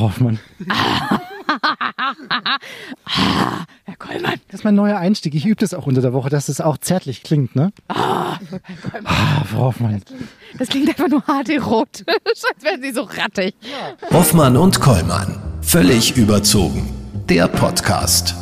Frau Hoffmann. Herr Kollmann. Das ist mein neuer Einstieg. Ich übe das auch unter der Woche, dass es auch zärtlich klingt, ne? Ah, Frau Hoffmann. Das klingt einfach nur hart erotisch, als wären Sie so rattig. Hoffmann und Kollmann. Völlig überzogen. Der Podcast.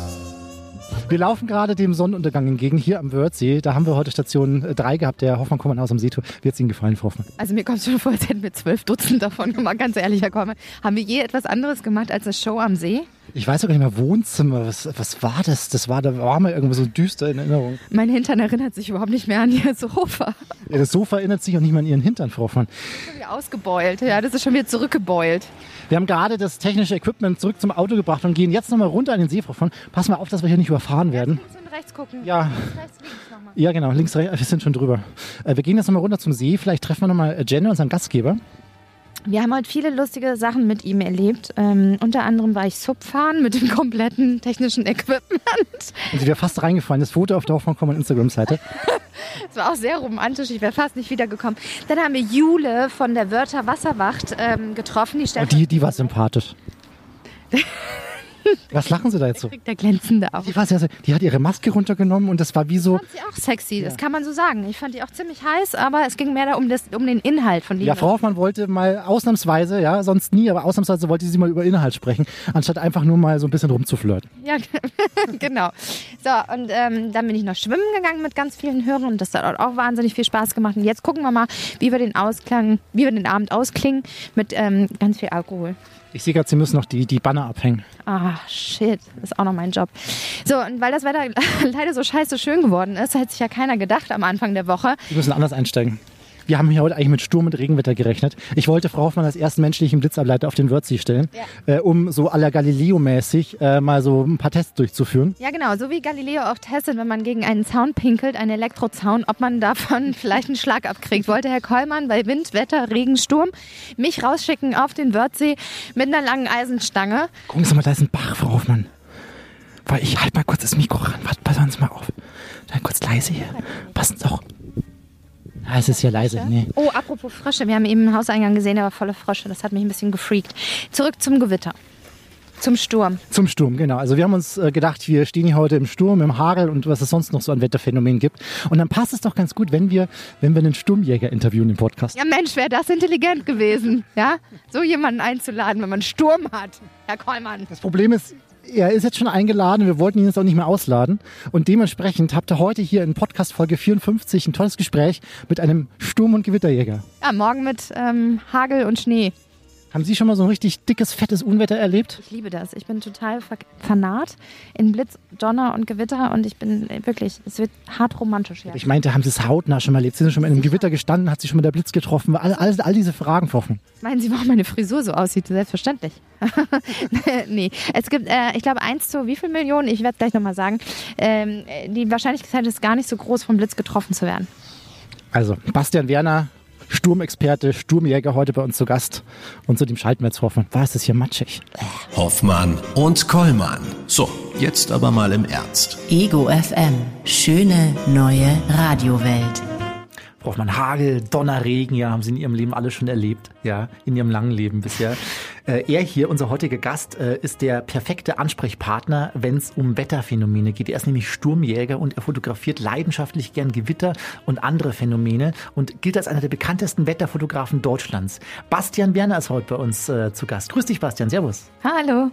Wir laufen gerade dem Sonnenuntergang entgegen hier am Wörthsee. Da haben wir heute Station 3 gehabt, der Hoffmann kommt aus dem Seetour. Hat es Ihnen gefallen, Frau Hoffmann? Also mir kommt schon vor, als hätten wir zwölf Dutzend davon gemacht, ganz ehrlich, Herr Kollmann. Haben wir je etwas anderes gemacht als eine Show am See? Ich weiß auch nicht mehr, Wohnzimmer, was, was war das? Das war, da war mir irgendwie so düster in Erinnerung. Mein Hintern erinnert sich überhaupt nicht mehr an Ihr Sofa. Ja, das Sofa erinnert sich auch nicht mehr an Ihren Hintern, Frau Hoffmann. Schon wieder ausgebeult, ja, das ist schon wieder zurückgebeult. Wir haben gerade das technische Equipment zurück zum Auto gebracht und gehen jetzt nochmal runter an den See, Frau Hoffmann. Pass mal auf, dass wir hier nicht überfahren werden. Links und rechts gucken. Ja. Links, rechts, links nochmal. Ja, genau, links, rechts, wir sind schon drüber. Äh, Wir gehen jetzt nochmal runter zum See. Vielleicht treffen wir nochmal Jen, unseren Gastgeber. Wir haben heute viele lustige Sachen mit ihm erlebt. Ähm, unter anderem war ich Subfahren mit dem kompletten technischen Equipment. Und sie wäre fast reingefallen. Das Foto auf der Hoffmann Kommand Instagram-Seite. Es war auch sehr romantisch. Ich wäre fast nicht wiedergekommen. Dann haben wir Jule von der Wörter Wasserwacht ähm, getroffen. Die stellt die, die war sympathisch. Was lachen Sie da jetzt so? der glänzende Auge. Die, war sehr, sehr, die hat ihre Maske runtergenommen und das war wie so. fand sie auch sexy, das kann man so sagen. Ich fand die auch ziemlich heiß, aber es ging mehr da um, das, um den Inhalt von dem. Ja, Frau Hoffmann wollte mal ausnahmsweise, ja, sonst nie, aber ausnahmsweise wollte sie mal über Inhalt sprechen, anstatt einfach nur mal so ein bisschen rumzuflirten. Ja, genau. So, und ähm, dann bin ich noch schwimmen gegangen mit ganz vielen Hörern und das hat auch wahnsinnig viel Spaß gemacht. Und jetzt gucken wir mal, wie wir den Ausklang, wie wir den Abend ausklingen mit ähm, ganz viel Alkohol. Ich sehe gerade, Sie müssen noch die, die Banner abhängen. Ah, shit, das ist auch noch mein Job. So, und weil das Wetter leider so scheiße schön geworden ist, hätte sich ja keiner gedacht am Anfang der Woche. Sie müssen anders einsteigen. Wir haben hier heute eigentlich mit Sturm und Regenwetter gerechnet. Ich wollte Frau Hoffmann als ersten menschlichen Blitzableiter auf den Wörthsee stellen, äh, um so la Galileo-mäßig äh, mal so ein paar Tests durchzuführen. Ja, genau, so wie Galileo auch testet, wenn man gegen einen Zaun pinkelt, einen Elektrozaun, ob man davon vielleicht einen Schlag abkriegt. Wollte Herr Kollmann bei Wind, Wetter, Regen, Sturm mich rausschicken auf den Wörthsee mit einer langen Eisenstange. Gucken Sie mal, da ist ein Bach, Frau Hoffmann. Weil ich halt mal kurz das Mikro ran. Warte, passen Sie mal auf. Dann kurz leise hier. Passen Sie doch. Ah, es ist hier leise. Nee. Oh, apropos Frösche, wir haben eben einen Hauseingang gesehen, der war voller Frösche. Das hat mich ein bisschen gefreakt. Zurück zum Gewitter. Zum Sturm. Zum Sturm, genau. Also wir haben uns äh, gedacht, wir stehen hier heute im Sturm, im Hagel und was es sonst noch so an Wetterphänomenen gibt. Und dann passt es doch ganz gut, wenn wir, wenn wir einen Sturmjäger interviewen im Podcast. Ja, Mensch, wäre das intelligent gewesen, ja? So jemanden einzuladen, wenn man Sturm hat. Herr Kollmann. Das Problem ist, er ist jetzt schon eingeladen, wir wollten ihn jetzt auch nicht mehr ausladen. Und dementsprechend habt ihr heute hier in Podcast Folge 54 ein tolles Gespräch mit einem Sturm- und Gewitterjäger. Ja, morgen mit ähm, Hagel und Schnee. Haben Sie schon mal so ein richtig dickes, fettes Unwetter erlebt? Ich liebe das. Ich bin total ver fanat in Blitz, Donner und Gewitter und ich bin äh, wirklich, es wird hart romantisch. Ja. Ich meinte, haben Sie es hautnah schon mal erlebt? Sind Sie schon mal in einem Gewitter gestanden? Hat Sie schon mal der Blitz getroffen? All, all, all diese Fragen, Hoffmann. Meinen Sie, warum meine Frisur so aussieht? Selbstverständlich. nee, es gibt, äh, ich glaube, eins zu wie viel Millionen, ich werde gleich nochmal sagen, ähm, die Wahrscheinlichkeit ist gar nicht so groß, vom Blitz getroffen zu werden. Also, Bastian Werner, Sturmexperte, Sturmjäger heute bei uns zu Gast. Und zu dem schalten wir jetzt Hoffmann. Es das hier matschig? Hoffmann und Kollmann. So, jetzt aber mal im Ernst. Ego FM. Schöne neue Radiowelt. Frau Hoffmann, Hagel, Donner, Regen, ja, haben Sie in Ihrem Leben alle schon erlebt. Ja, in Ihrem langen Leben bisher. Äh, er hier, unser heutiger Gast, äh, ist der perfekte Ansprechpartner, wenn es um Wetterphänomene geht. Er ist nämlich Sturmjäger und er fotografiert leidenschaftlich gern Gewitter und andere Phänomene und gilt als einer der bekanntesten Wetterfotografen Deutschlands. Bastian Werner ist heute bei uns äh, zu Gast. Grüß dich, Bastian. Servus. Hallo.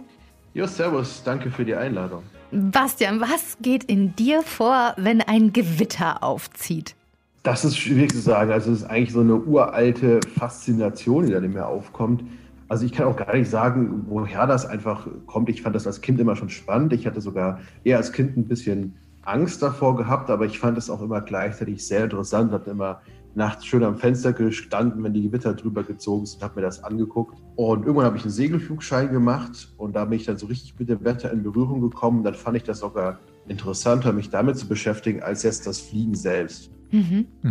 Jo, servus, danke für die Einladung. Bastian, was geht in dir vor, wenn ein Gewitter aufzieht? Das ist schwierig zu sagen. Also es ist eigentlich so eine uralte Faszination, die dann in mir aufkommt. Also ich kann auch gar nicht sagen, woher das einfach kommt. Ich fand das als Kind immer schon spannend. Ich hatte sogar eher als Kind ein bisschen Angst davor gehabt, aber ich fand es auch immer gleichzeitig sehr interessant. Hatte immer nachts schön am Fenster gestanden, wenn die Gewitter drüber gezogen sind, habe mir das angeguckt. Und irgendwann habe ich einen Segelflugschein gemacht und da bin ich dann so richtig mit dem Wetter in Berührung gekommen. Dann fand ich das sogar interessanter, mich damit zu beschäftigen, als jetzt das Fliegen selbst.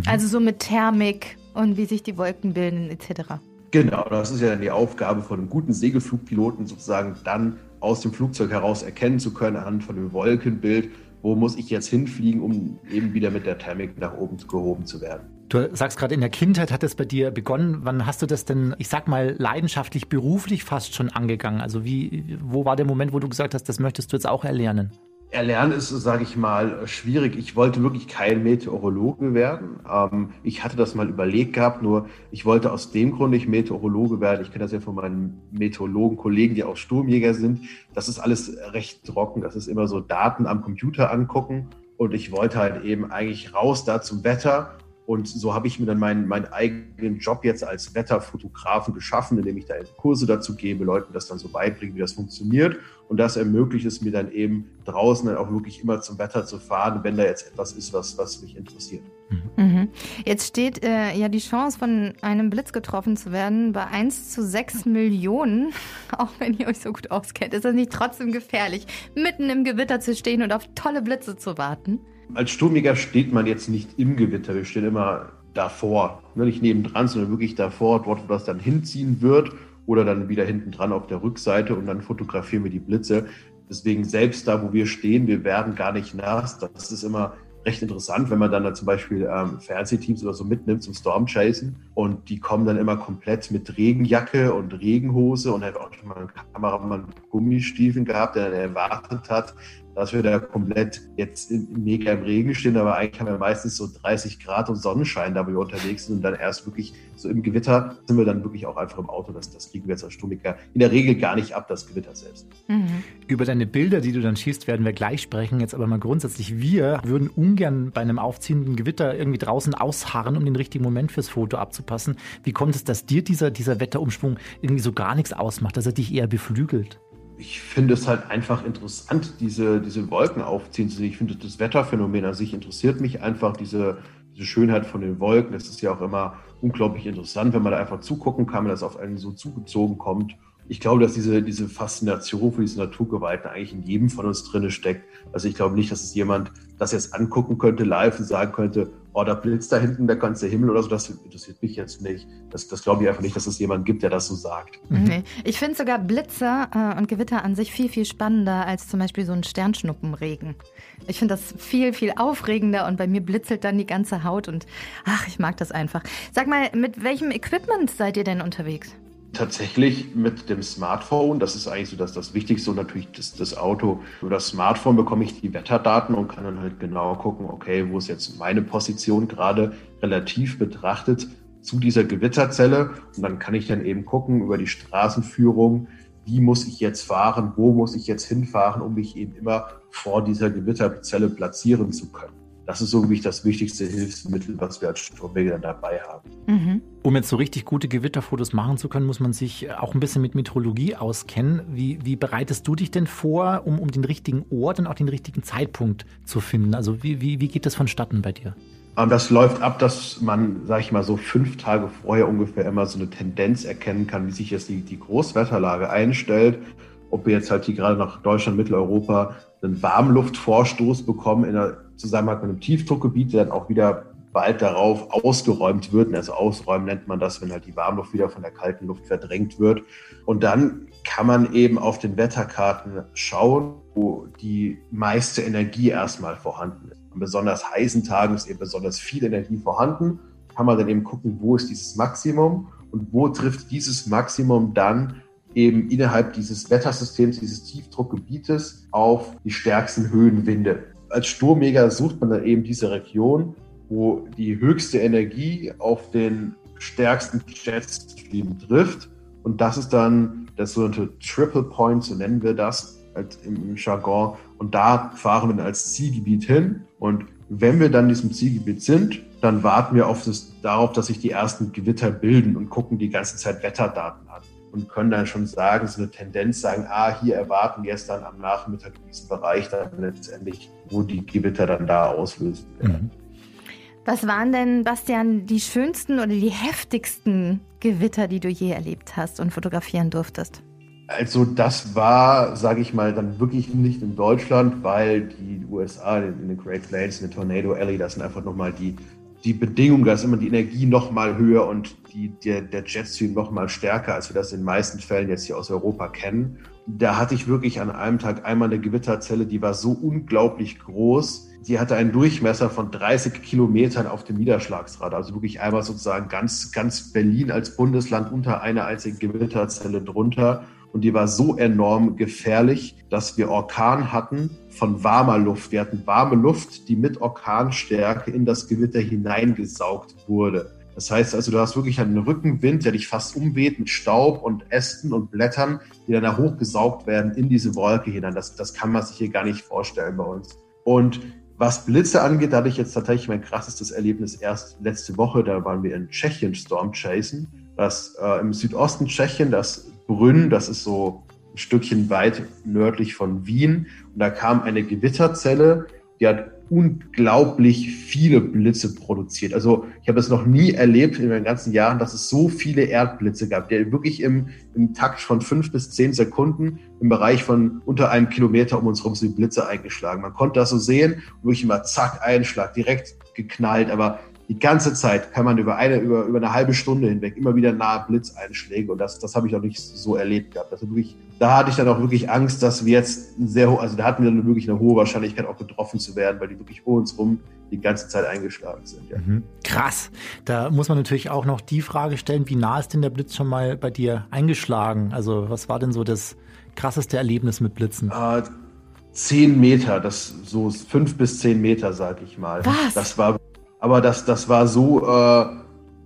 Also so mit Thermik und wie sich die Wolken bilden etc. Genau, das ist ja dann die Aufgabe von einem guten Segelflugpiloten, sozusagen dann aus dem Flugzeug heraus erkennen zu können, anhand von dem Wolkenbild, wo muss ich jetzt hinfliegen, um eben wieder mit der Thermik nach oben gehoben zu werden. Du sagst gerade, in der Kindheit hat es bei dir begonnen. Wann hast du das denn, ich sag mal, leidenschaftlich, beruflich fast schon angegangen? Also wie, wo war der Moment, wo du gesagt hast, das möchtest du jetzt auch erlernen? Erlernen ist, sage ich mal, schwierig. Ich wollte wirklich kein Meteorologe werden. Ähm, ich hatte das mal überlegt gehabt, nur ich wollte aus dem Grund nicht Meteorologe werden. Ich kenne das ja von meinen Meteorologen-Kollegen, die auch Sturmjäger sind. Das ist alles recht trocken. Das ist immer so Daten am Computer angucken. Und ich wollte halt eben eigentlich raus da zum Wetter und so habe ich mir dann meinen, meinen eigenen Job jetzt als Wetterfotografen geschaffen, indem ich da Kurse dazu gebe, Leuten das dann so beibringen, wie das funktioniert. Und das ermöglicht es mir dann eben draußen dann auch wirklich immer zum Wetter zu fahren, wenn da jetzt etwas ist, was, was mich interessiert. Mhm. Jetzt steht äh, ja die Chance, von einem Blitz getroffen zu werden, bei 1 zu 6 Millionen. Auch wenn ihr euch so gut auskennt, ist das nicht trotzdem gefährlich, mitten im Gewitter zu stehen und auf tolle Blitze zu warten? Als Sturmjäger steht man jetzt nicht im Gewitter, wir stehen immer davor, ne, nicht nebendran, sondern wirklich davor, dort, wo das dann hinziehen wird oder dann wieder hinten dran auf der Rückseite und dann fotografieren wir die Blitze. Deswegen selbst da, wo wir stehen, wir werden gar nicht nass. Das ist immer recht interessant, wenn man dann da zum Beispiel ähm, Fernsehteams oder so mitnimmt zum Stormchasen und die kommen dann immer komplett mit Regenjacke und Regenhose und hat auch schon mal einen Kameramann mit Gummistiefeln gehabt, der dann erwartet hat, dass wir da komplett jetzt mega im Regen stehen, aber eigentlich haben wir meistens so 30 Grad und Sonnenschein, da wo wir unterwegs sind und dann erst wirklich so im Gewitter sind wir dann wirklich auch einfach im Auto. Das, das kriegen wir jetzt als Sturmiker in der Regel gar nicht ab, das Gewitter selbst. Mhm. Über deine Bilder, die du dann schießt, werden wir gleich sprechen. Jetzt aber mal grundsätzlich, wir würden ungern bei einem aufziehenden Gewitter irgendwie draußen ausharren, um den richtigen Moment fürs Foto abzupassen. Wie kommt es, dass dir dieser, dieser Wetterumschwung irgendwie so gar nichts ausmacht, dass er dich eher beflügelt? Ich finde es halt einfach interessant, diese, diese Wolken aufziehen zu sehen. Ich finde das Wetterphänomen an sich interessiert mich einfach, diese, diese Schönheit von den Wolken. Das ist ja auch immer unglaublich interessant, wenn man da einfach zugucken kann, wenn das auf einen so zugezogen kommt. Ich glaube, dass diese, diese Faszination für diese Naturgewalten eigentlich in jedem von uns drinne steckt. Also ich glaube nicht, dass es jemand das jetzt angucken könnte live und sagen könnte, oh, da blitzt da hinten der ganze Himmel oder so, das interessiert mich jetzt nicht. Das, das glaube ich einfach nicht, dass es jemanden gibt, der das so sagt. Mhm. Nee. Ich finde sogar Blitze äh, und Gewitter an sich viel, viel spannender als zum Beispiel so ein Sternschnuppenregen. Ich finde das viel, viel aufregender und bei mir blitzelt dann die ganze Haut und ach, ich mag das einfach. Sag mal, mit welchem Equipment seid ihr denn unterwegs? Tatsächlich mit dem Smartphone, das ist eigentlich so das, das Wichtigste und natürlich das, das Auto. Über das Smartphone bekomme ich die Wetterdaten und kann dann halt genau gucken, okay, wo ist jetzt meine Position gerade relativ betrachtet zu dieser Gewitterzelle. Und dann kann ich dann eben gucken über die Straßenführung, wie muss ich jetzt fahren, wo muss ich jetzt hinfahren, um mich eben immer vor dieser Gewitterzelle platzieren zu können das ist so wirklich das wichtigste Hilfsmittel, was wir als Sturmwege dabei haben. Mhm. Um jetzt so richtig gute Gewitterfotos machen zu können, muss man sich auch ein bisschen mit Meteorologie auskennen. Wie, wie bereitest du dich denn vor, um, um den richtigen Ort und auch den richtigen Zeitpunkt zu finden? Also wie, wie, wie geht das vonstatten bei dir? Ähm, das läuft ab, dass man, sag ich mal, so fünf Tage vorher ungefähr immer so eine Tendenz erkennen kann, wie sich jetzt die, die Großwetterlage einstellt. Ob wir jetzt halt hier gerade nach Deutschland, Mitteleuropa einen Warmluftvorstoß bekommen in der Zusammenhang mit einem Tiefdruckgebiet, der dann auch wieder bald darauf ausgeräumt wird. Also ausräumen nennt man das, wenn halt die Warmluft wieder von der kalten Luft verdrängt wird. Und dann kann man eben auf den Wetterkarten schauen, wo die meiste Energie erstmal vorhanden ist. An besonders heißen Tagen ist eben besonders viel Energie vorhanden. Kann man dann eben gucken, wo ist dieses Maximum und wo trifft dieses Maximum dann eben innerhalb dieses Wettersystems, dieses Tiefdruckgebietes auf die stärksten Höhenwinde. Als Sturmjäger sucht man dann eben diese Region, wo die höchste Energie auf den stärksten Jetstream trifft. Und das ist dann das sogenannte Triple Point, so nennen wir das im Jargon. Und da fahren wir dann als Zielgebiet hin. Und wenn wir dann in diesem Zielgebiet sind, dann warten wir das, darauf, dass sich die ersten Gewitter bilden und gucken die ganze Zeit Wetterdaten an und können dann schon sagen, so eine Tendenz sagen, ah, hier erwarten wir es dann am Nachmittag in diesem Bereich dann letztendlich, wo die Gewitter dann da auslösen werden. Mhm. Was waren denn, Bastian, die schönsten oder die heftigsten Gewitter, die du je erlebt hast und fotografieren durftest? Also das war, sage ich mal, dann wirklich nicht in Deutschland, weil die USA in den Great Plains, in der Tornado Alley, das sind einfach nochmal die die Bedingung, da ist immer die Energie noch mal höher und die, der, der Jetstream noch mal stärker, als wir das in den meisten Fällen jetzt hier aus Europa kennen. Da hatte ich wirklich an einem Tag einmal eine Gewitterzelle, die war so unglaublich groß. die hatte einen Durchmesser von 30 Kilometern auf dem Niederschlagsradar. Also wirklich einmal sozusagen ganz, ganz Berlin als Bundesland unter einer einzigen Gewitterzelle drunter. Und die war so enorm gefährlich, dass wir Orkan hatten von warmer Luft. Wir hatten warme Luft, die mit Orkanstärke in das Gewitter hineingesaugt wurde. Das heißt also, du hast wirklich einen Rückenwind, der dich fast umweht mit Staub und Ästen und Blättern, die dann da hochgesaugt werden in diese Wolke hinein. Das, das kann man sich hier gar nicht vorstellen bei uns. Und was Blitze angeht, da hatte ich jetzt tatsächlich mein krassestes Erlebnis erst letzte Woche. Da waren wir in Tschechien Storm Chasen. Das äh, im Südosten Tschechien, das Brünn, das ist so ein Stückchen weit nördlich von Wien. Und da kam eine Gewitterzelle, die hat unglaublich viele Blitze produziert. Also ich habe es noch nie erlebt in meinen ganzen Jahren, dass es so viele Erdblitze gab, der wirklich im, im Takt von fünf bis zehn Sekunden im Bereich von unter einem Kilometer um uns herum sind die Blitze eingeschlagen. Man konnte das so sehen, wirklich immer zack, Einschlag, direkt geknallt, aber die ganze Zeit kann man über eine, über, über eine halbe Stunde hinweg immer wieder nahe Blitzeinschläge und das, das habe ich auch nicht so erlebt gehabt. Also wirklich, da hatte ich dann auch wirklich Angst, dass wir jetzt sehr hoch, also da hatten wir dann wirklich eine hohe Wahrscheinlichkeit auch getroffen zu werden, weil die wirklich vor uns rum die ganze Zeit eingeschlagen sind. Ja. Mhm. Krass. Da muss man natürlich auch noch die Frage stellen, wie nah ist denn der Blitz schon mal bei dir eingeschlagen? Also was war denn so das krasseste Erlebnis mit Blitzen? Äh, zehn Meter, das so fünf bis zehn Meter, sag ich mal. Was? Das war aber das, das war so, äh,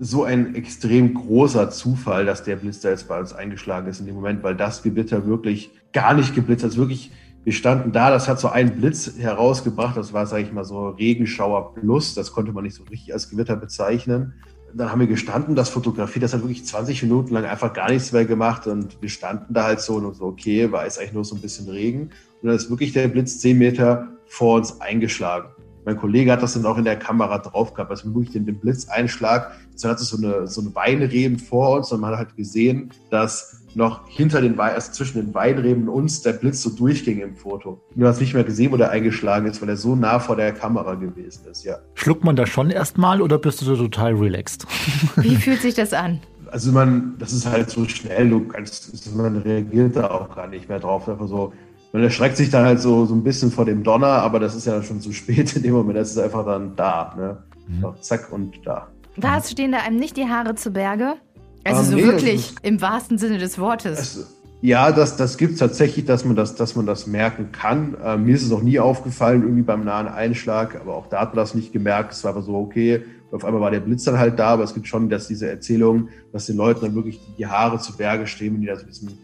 so ein extrem großer Zufall, dass der Blitz da jetzt bei uns eingeschlagen ist in dem Moment, weil das Gewitter wirklich gar nicht geblitzt hat. Wirklich, wir standen da, das hat so einen Blitz herausgebracht, das war, sage ich mal, so Regenschauer plus, das konnte man nicht so richtig als Gewitter bezeichnen. Dann haben wir gestanden, das fotografiert, das hat wirklich 20 Minuten lang einfach gar nichts mehr gemacht und wir standen da halt so und so, okay, war jetzt eigentlich nur so ein bisschen Regen. Und dann ist wirklich der Blitz 10 Meter vor uns eingeschlagen. Mein Kollege hat das dann auch in der Kamera drauf gehabt, also wirklich den, den Blitzeinschlag. Dann hatte so eine, so eine Weinreben vor uns und man hat halt gesehen, dass noch hinter den Wein, also zwischen den Weinreben und uns der Blitz so durchging im Foto. Du hast nicht mehr gesehen, wo der eingeschlagen ist, weil er so nah vor der Kamera gewesen ist, ja. Schluckt man da schon erstmal oder bist du so total relaxed? Wie fühlt sich das an? Also man, das ist halt so schnell, du kannst, man reagiert da auch gar nicht mehr drauf. Einfach so, man erschreckt sich dann halt so, so ein bisschen vor dem Donner, aber das ist ja schon zu spät in dem Moment. Das ist einfach dann da. Ne? Mhm. Zack und da. Was stehen da einem nicht die Haare zu Berge? Also Ähm, so nee, wirklich das im wahrsten Sinne des Wortes. Es, ja, das, das gibt es tatsächlich, dass man das, dass man das merken kann. Äh, mir ist es noch nie aufgefallen, irgendwie beim nahen Einschlag, aber auch da hat man das nicht gemerkt. Es war aber so, okay, auf einmal war der Blitz dann halt da, aber es gibt schon dass diese Erzählung, dass den Leuten dann wirklich die Haare zu Berge stehen, wenn die da so ein bisschen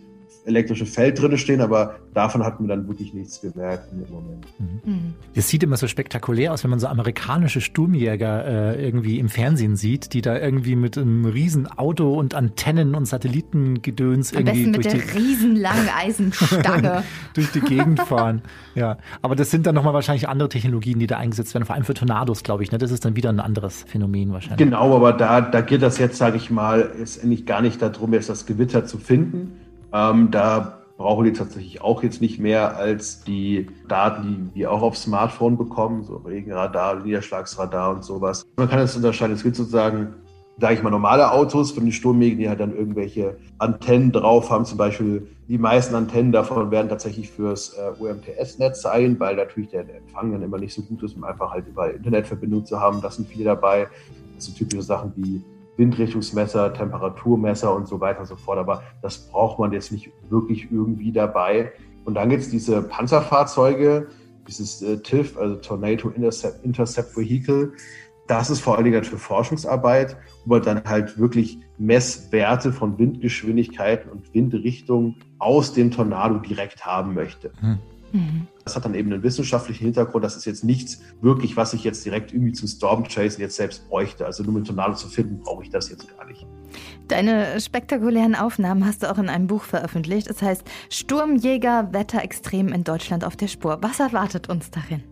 elektrische Feld drin stehen, aber davon hat man dann wirklich nichts gemerkt in dem Moment. Mhm. Es sieht immer so spektakulär aus, wenn man so amerikanische Sturmjäger äh, irgendwie im Fernsehen sieht, die da irgendwie mit einem riesen Auto und Antennen und Satellitengedöns Am irgendwie besten mit durch der die, riesenlangen Eisenstange. durch die Gegend fahren. Ja, aber das sind dann nochmal wahrscheinlich andere Technologien, die da eingesetzt werden, vor allem für Tornados, glaube ich. Ne? Das ist dann wieder ein anderes Phänomen wahrscheinlich. Genau, aber da, da geht das jetzt, sage ich mal, ist eigentlich gar nicht darum, jetzt das Gewitter zu finden. Ähm, da brauchen die tatsächlich auch jetzt nicht mehr als die Daten, die wir auch aufs Smartphone bekommen, so Regenradar, Niederschlagsradar und sowas. Man kann es unterscheiden. Es gibt sozusagen, sage ich mal, normale Autos von den Sturmjägern, die halt dann irgendwelche Antennen drauf haben. Zum Beispiel die meisten Antennen davon werden tatsächlich fürs äh, UMTS-Netz sein, weil natürlich der Empfang dann immer nicht so gut ist, um einfach halt über Internetverbindung zu haben. Das sind viele dabei. Das sind typische Sachen wie Windrichtungsmesser, Temperaturmesser und so weiter und so fort. Aber das braucht man jetzt nicht wirklich irgendwie dabei. Und dann gibt es diese Panzerfahrzeuge, dieses äh, also Tornado Intercept, Intercept Vehicle. Das ist vor allen Dingen für Forschungsarbeit, wo man dann halt wirklich Messwerte von Windgeschwindigkeiten und Windrichtungen aus dem Tornado direkt haben möchte. Hm. Mhm. Das hat dann eben einen wissenschaftlichen Hintergrund. Das ist jetzt nichts wirklich, was ich jetzt direkt irgendwie zum Storm Chasen jetzt selbst bräuchte. Also nur mit Tornado zu finden, brauche ich das jetzt gar nicht. Deine spektakulären Aufnahmen hast du auch in einem Buch veröffentlicht. Es heißt Sturmjäger Wetterextrem in Deutschland auf der Spur. Was erwartet uns darin?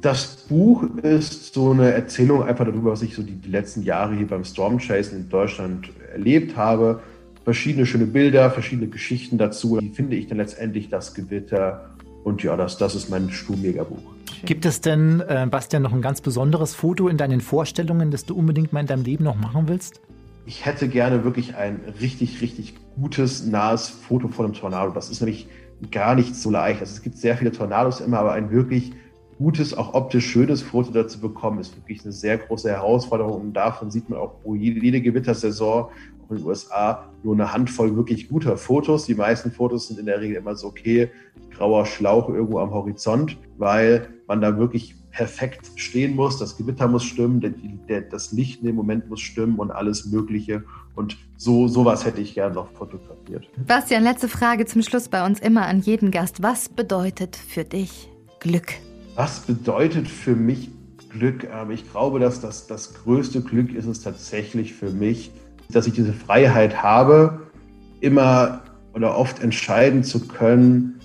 Das Buch ist so eine Erzählung einfach darüber, was ich so die, die letzten Jahre hier beim Storm Chasen in Deutschland erlebt habe. Verschiedene schöne Bilder, verschiedene Geschichten dazu. Wie finde ich dann letztendlich das Gewitter? Und ja, das, das ist mein Sturmjägerbuch. Gibt es denn, äh, Bastian, noch ein ganz besonderes Foto in deinen Vorstellungen, das du unbedingt mal in deinem Leben noch machen willst? Ich hätte gerne wirklich ein richtig, richtig gutes, nahes Foto von einem Tornado. Das ist nämlich gar nicht so leicht. Also es gibt sehr viele Tornados immer, aber ein wirklich gutes, auch optisch schönes Foto dazu bekommen, ist wirklich eine sehr große Herausforderung. Und davon sieht man auch jede, jede Gewittersaison auch in den USA nur eine Handvoll wirklich guter Fotos. Die meisten Fotos sind in der Regel immer so, okay, grauer Schlauch irgendwo am Horizont, weil man da wirklich perfekt stehen muss. Das Gewitter muss stimmen, der, der, das Licht in dem Moment muss stimmen und alles Mögliche. Und so sowas hätte ich gerne noch fotografiert. Bastian, letzte Frage zum Schluss bei uns immer an jeden Gast. Was bedeutet für dich Glück? Was bedeutet für mich Glück? Ähm, ich glaube, dass das, das größte Glück ist es tatsächlich für mich, dass ich diese Freiheit habe, immer oder oft entscheiden zu können,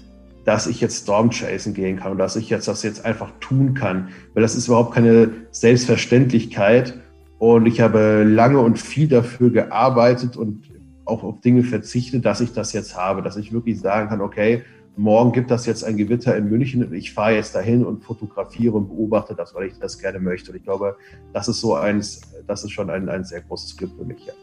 dass ich jetzt Storm chasen gehen kann und dass ich jetzt das jetzt einfach tun kann. Weil das ist überhaupt keine Selbstverständlichkeit. Und ich habe lange und viel dafür gearbeitet und auch auf Dinge verzichtet, dass ich das jetzt habe, dass ich wirklich sagen kann, okay, morgen gibt das jetzt ein Gewitter in München und ich fahre jetzt dahin und fotografiere und beobachte das, weil ich das gerne möchte. Und ich glaube, das ist so eins, das ist schon ein, ein sehr großes Glück für mich. Ja.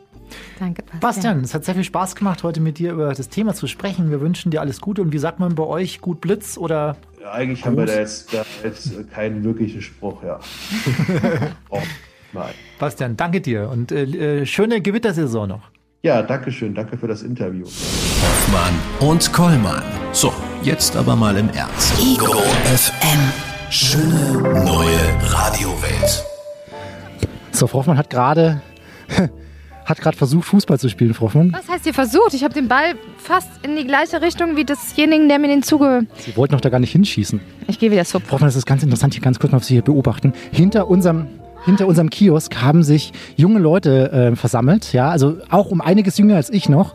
Danke, Bastian. Bastian, es hat sehr viel Spaß gemacht, heute mit dir über das Thema zu sprechen. Wir wünschen dir alles Gute. Und wie sagt man bei euch, gut Blitz oder? Ja, eigentlich Gruß? haben wir da jetzt, da jetzt keinen wirklichen Spruch, ja. oh, nein. Bastian, danke dir und äh, äh, schöne Gewittersaison noch. Ja, danke schön. Danke für das Interview. Hoffmann und Kollmann. So, jetzt aber mal im Ernst. Ego FM. Schöne neue Radiowelt. So, Frau Hoffmann hat gerade hat gerade versucht, Fußball zu spielen, Frau Hoffmann. Was heißt ihr versucht? Ich habe den Ball fast in die gleiche Richtung wie desjenigen, der mir den zuge... Sie wollten noch da gar nicht hinschießen. Ich gehe wieder so. Frau Hoffmann, das ist ganz interessant, hier ganz kurz mal, was Sie hier beobachten. Hinter unserem hinter unserem Kiosk haben sich junge Leute äh, versammelt, ja, also auch um einiges jünger als ich noch.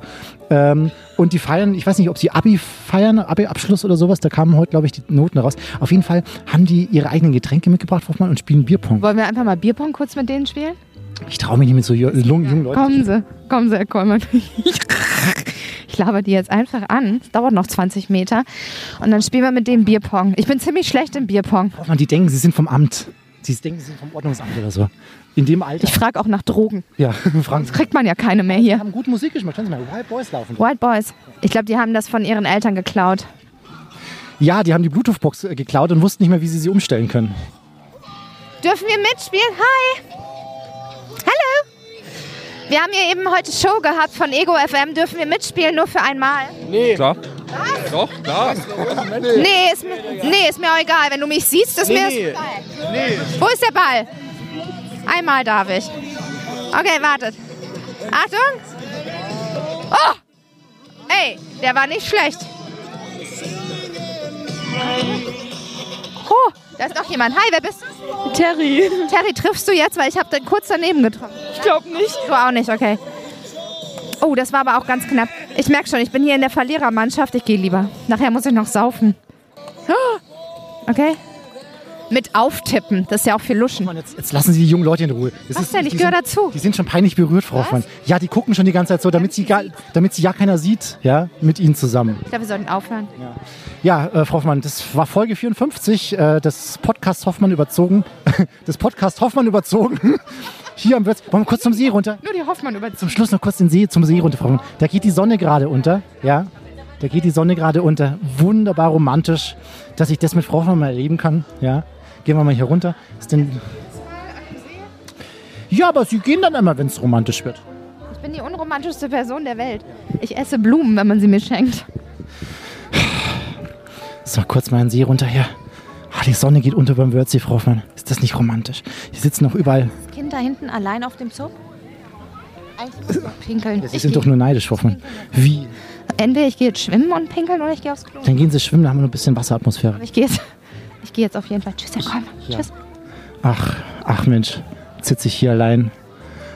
Ähm, und die feiern, ich weiß nicht, ob sie Abi feiern, Abi-Abschluss oder sowas, da kamen heute, glaube ich, die Noten raus. Auf jeden Fall haben die ihre eigenen Getränke mitgebracht, Hoffmann, und spielen Bierpong. Wollen wir einfach mal Bierpong kurz mit denen spielen? Ich traue mich nicht mit so jungen, Leuten. Kommen Sie, kommen Sie, Herr Kollmann. Ich laber die jetzt einfach an. Es dauert noch 20 Meter. Und dann spielen wir mit dem Bierpong. Ich bin ziemlich schlecht im Bierpong. Hoffmann, die denken, sie sind vom Amt. Sie denken, sie sind vom Ordnungsamt oder so. In dem Alter. Ich frage auch nach Drogen. Ja, fragen Sie. kriegt man ja keine mehr hier. Die haben gute Musik gemacht. Schauen Sie mal, Wild Boys laufen. Wild Boys. Ich glaube, die haben das von ihren Eltern geklaut. Ja, die haben die Bluetooth-Box äh, geklaut und wussten nicht mehr, wie sie sie umstellen können. Dürfen wir mitspielen? Hi! Hallo! Wir haben hier eben heute Show gehabt von Ego FM. Dürfen wir mitspielen, nur für einmal? Nee. Klar. Was? Doch, klar. Nee ist, mir, nee, ist mir auch egal. Wenn du mich siehst, ist nee, mir nee. egal. Nee. Wo ist der Ball? Einmal darf ich. Okay, wartet. Achtung! Oh! Ey, der war nicht schlecht. Oh, da ist noch jemand. Hi, wer bist du? Terry. Terry, triffst du jetzt? Weil ich habe kurz daneben getroffen. Ich glaube nicht. Du auch nicht, okay. Oh, das war aber auch ganz knapp. Ich merke schon, ich bin hier in der Verlierermannschaft. Ich gehe lieber. Nachher muss ich noch saufen. Okay mit auftippen. Das ist ja auch viel Luschen. Mann, jetzt, jetzt, lassen Sie die jungen Leute in Ruhe. Das Was ist, denn? Ich gehöre dazu. Die sind schon peinlich berührt, Frau Hoffmann. Ja, die gucken schon die ganze Zeit so, damit sie, gar, damit sie ja keiner sieht, ja, mit Ihnen zusammen. Ich glaube, wir sollten aufhören. Ja, ja äh, Frau Hoffmann, das war Folge 54 äh, des Podcast Hoffmann überzogen. des Podcast Hoffmann überzogen. Hier am Wörth. Wollen wir kurz zum See runter? Nur die Hoffmann überzogen. Zum Schluss noch kurz den See, zum See runter, Frau Hoffmann. Da geht die Sonne gerade unter, ja. Da geht die Sonne gerade unter. Wunderbar romantisch, dass ich das mit Frau Hoffmann mal erleben kann, ja. Gehen wir mal hier runter. Ist denn. Ja, aber sie gehen dann immer, wenn es romantisch wird. Ich bin die unromantischste Person der Welt. Ich esse Blumen, wenn man sie mir schenkt. So, kurz mal einen See runter hier. Ah, die Sonne geht unter beim Wörthsee, Frau Hoffmann. Ist das nicht romantisch? Hier sitzen noch überall. Das Kind da hinten allein auf dem Zug? Eigentlich pinkeln. Sie sind doch nur neidisch, Frau Hoffmann. Wie? Entweder ich gehe jetzt schwimmen und pinkeln oder ich gehe aufs Klo. Dann gehen Sie schwimmen, da haben wir noch ein bisschen Wasseratmosphäre. Aber ich gehe jetzt. Ich gehe jetzt auf jeden Fall. Tschüss, Herr Kollmann. Ja. Tschüss. Ach, ach Mensch, sitze ich hier allein.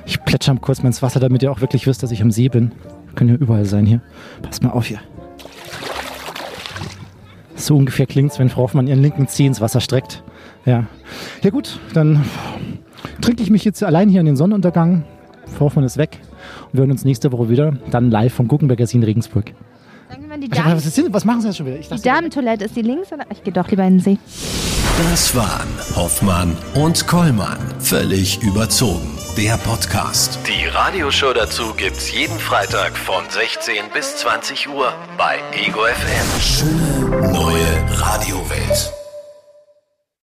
Ich plätscher kurz mal ins Wasser, damit ihr auch wirklich wisst, dass ich am See bin. Wir können ja überall sein hier. Passt mal auf hier. So ungefähr klingt es, wenn Frau Hoffmann ihren linken Zeh ins Wasser streckt. Ja. Ja gut, dann trinke ich mich jetzt allein hier in den Sonnenuntergang. Frau Hoffmann ist weg. Und wir hören uns nächste Woche wieder. Dann live vom Guggenberger See in Regensburg. Die Damen was, ist, was machen Sie jetzt schon wieder? die Damentoilette, ist die links oder? Ich gehe doch lieber in den See. Das waren Hoffmann und Kollmann. Völlig überzogen. Der Podcast. Die Radioshow dazu gibt's jeden Freitag von 16 bis 20 Uhr bei Ego FM. Schöne neue Radiowelt.